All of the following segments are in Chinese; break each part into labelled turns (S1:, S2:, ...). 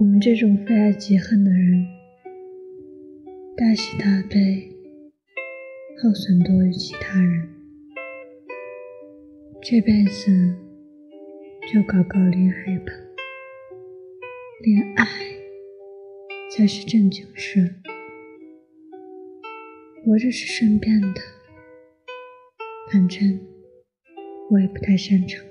S1: 我们这种非爱即恨的人，大喜大悲，耗损多于其他人，这辈子就搞搞恋爱吧，恋爱才是正经事，活着是顺便的，反正我也不太擅长。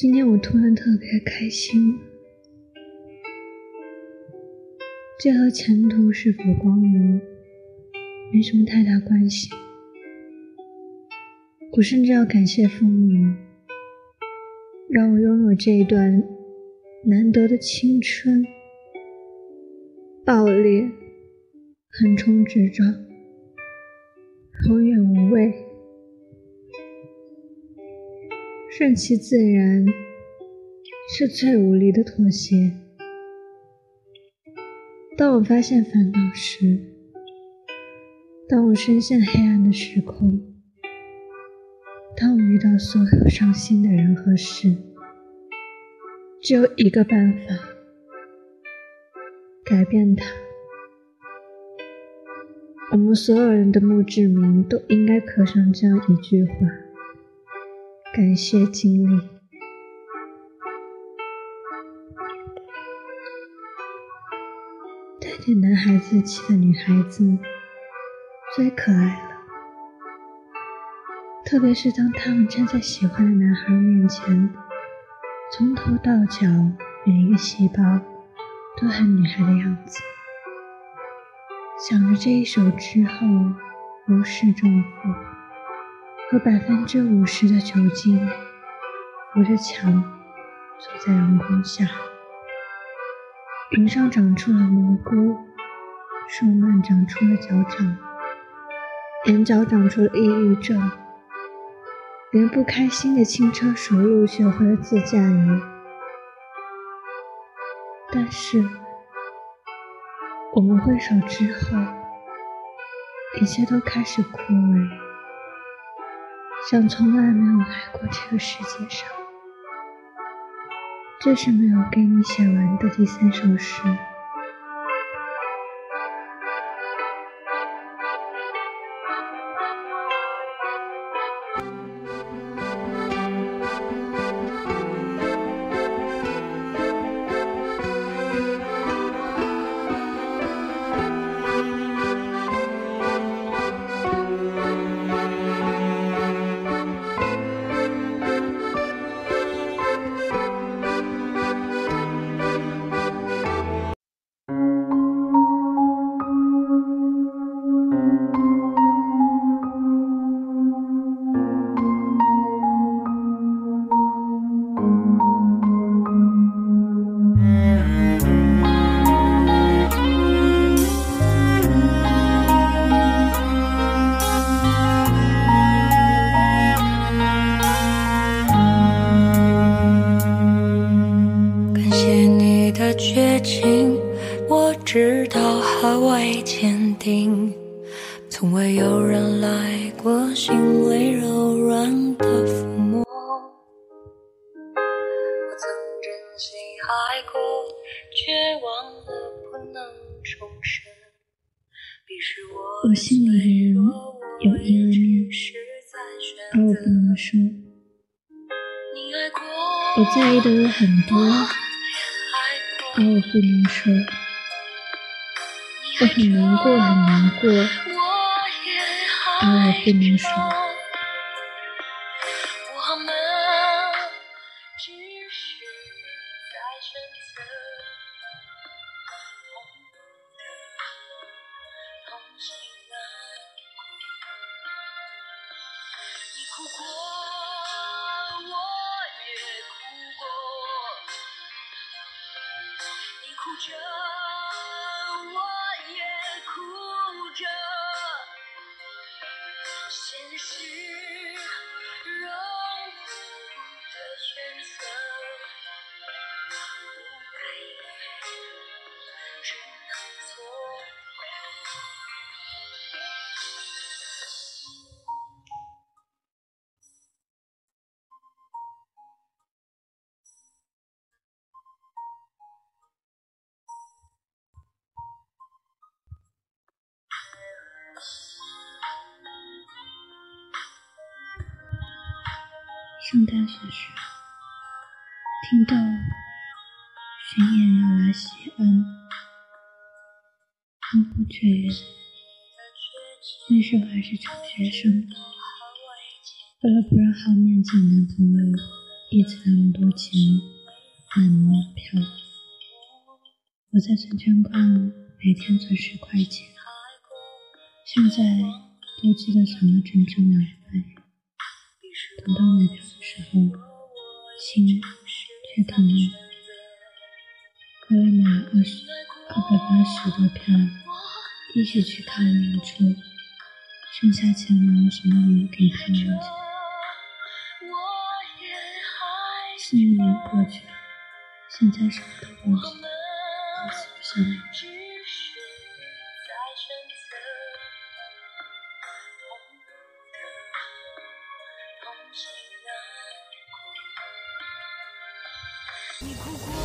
S1: 今天我突然特别开心，这和前途是否光明没什么太大关系。我甚至要感谢父母，让我拥有这一段难得的青春，暴烈、横冲直撞、永远无畏。顺其自然是最无力的妥协。当我发现烦恼时，当我深陷黑暗的时空，当我遇到所有伤心的人和事，只有一个办法：改变它。我们所有人的墓志铭都应该刻上这样一句话。感谢经历，带点男孩子气的女孩子最可爱了。特别是当他们站在喜欢的男孩面前，从头到脚每一个细胞都很女孩的样子。想着这一首之后，如释重负。和百分之五十的酒精，扶着墙坐在阳光下，云上长出了蘑菇，树蔓长出了脚掌，眼角长出了抑郁症，连不开心的轻车熟路学会了自驾游。但是，我们挥手之后，一切都开始枯萎。像从来没有来过这个世界上，这是没有给你写完的第三首诗。
S2: 人来过心里柔软的抚摸。我曾真心爱过，却忘了不能重生。
S1: 我心里的人有阴暗面，而我不能说。我在意的人很多，而我不能说。我很难过，很难过，而我不能说。
S2: 你哭过，我也哭过，你哭着。
S1: 你是柔骨的选择上大学时，听到巡演要来西安，欢呼雀跃。那时候还是穷学生，为了不让好面子的男朋友一次那么多钱买门票，我在存钱罐每天存十块钱，现在都记得存了整整两个。等到买票的时候，心却疼了。后来买了二十二百八十的票，一起去看了演出，剩下钱没有什么理由给他们。四年过去了，现在什么都忘记了，彼此不相恋。
S2: 你哭哭。